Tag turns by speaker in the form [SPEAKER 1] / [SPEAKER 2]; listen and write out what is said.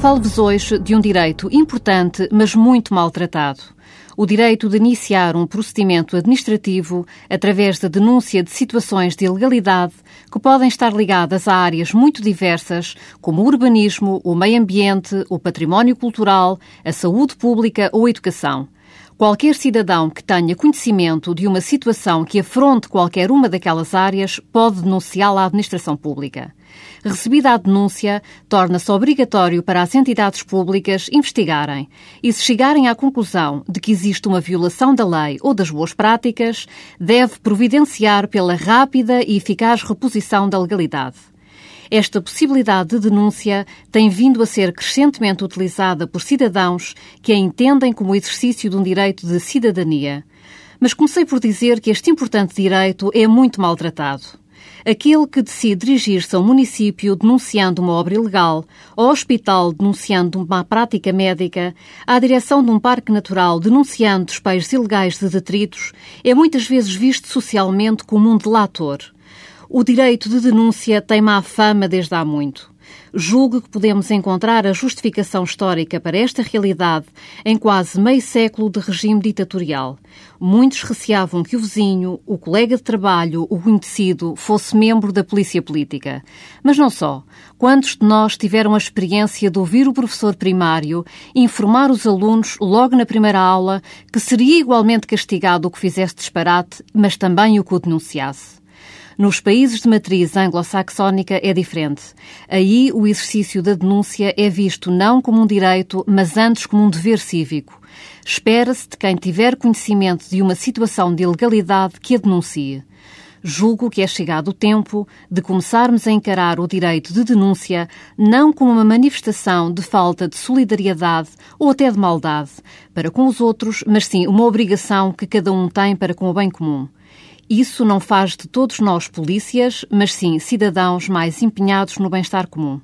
[SPEAKER 1] Falo-vos hoje de um direito importante, mas muito maltratado. O direito de iniciar um procedimento administrativo através da denúncia de situações de ilegalidade que podem estar ligadas a áreas muito diversas, como o urbanismo, o meio ambiente, o património cultural, a saúde pública ou a educação. Qualquer cidadão que tenha conhecimento de uma situação que afronte qualquer uma daquelas áreas pode denunciá-la à administração pública. Recebida a denúncia, torna-se obrigatório para as entidades públicas investigarem e, se chegarem à conclusão de que existe uma violação da lei ou das boas práticas, deve providenciar pela rápida e eficaz reposição da legalidade. Esta possibilidade de denúncia tem vindo a ser crescentemente utilizada por cidadãos que a entendem como exercício de um direito de cidadania. Mas comecei por dizer que este importante direito é muito maltratado. Aquele que decide dirigir-se a um município denunciando uma obra ilegal, ao hospital denunciando uma prática médica, à direção de um parque natural denunciando despejos ilegais de detritos, é muitas vezes visto socialmente como um delator. O direito de denúncia tem má fama desde há muito. Julgo que podemos encontrar a justificação histórica para esta realidade em quase meio século de regime ditatorial. Muitos receavam que o vizinho, o colega de trabalho, o conhecido, fosse membro da polícia política. Mas não só. Quantos de nós tiveram a experiência de ouvir o professor primário informar os alunos, logo na primeira aula, que seria igualmente castigado o que fizesse disparate, mas também o que o denunciasse? Nos países de matriz anglo-saxónica é diferente. Aí o exercício da denúncia é visto não como um direito, mas antes como um dever cívico. Espera-se de quem tiver conhecimento de uma situação de ilegalidade que a denuncie. Julgo que é chegado o tempo de começarmos a encarar o direito de denúncia não como uma manifestação de falta de solidariedade ou até de maldade para com os outros, mas sim uma obrigação que cada um tem para com o bem comum. Isso não faz de todos nós polícias, mas sim cidadãos mais empenhados no bem-estar comum.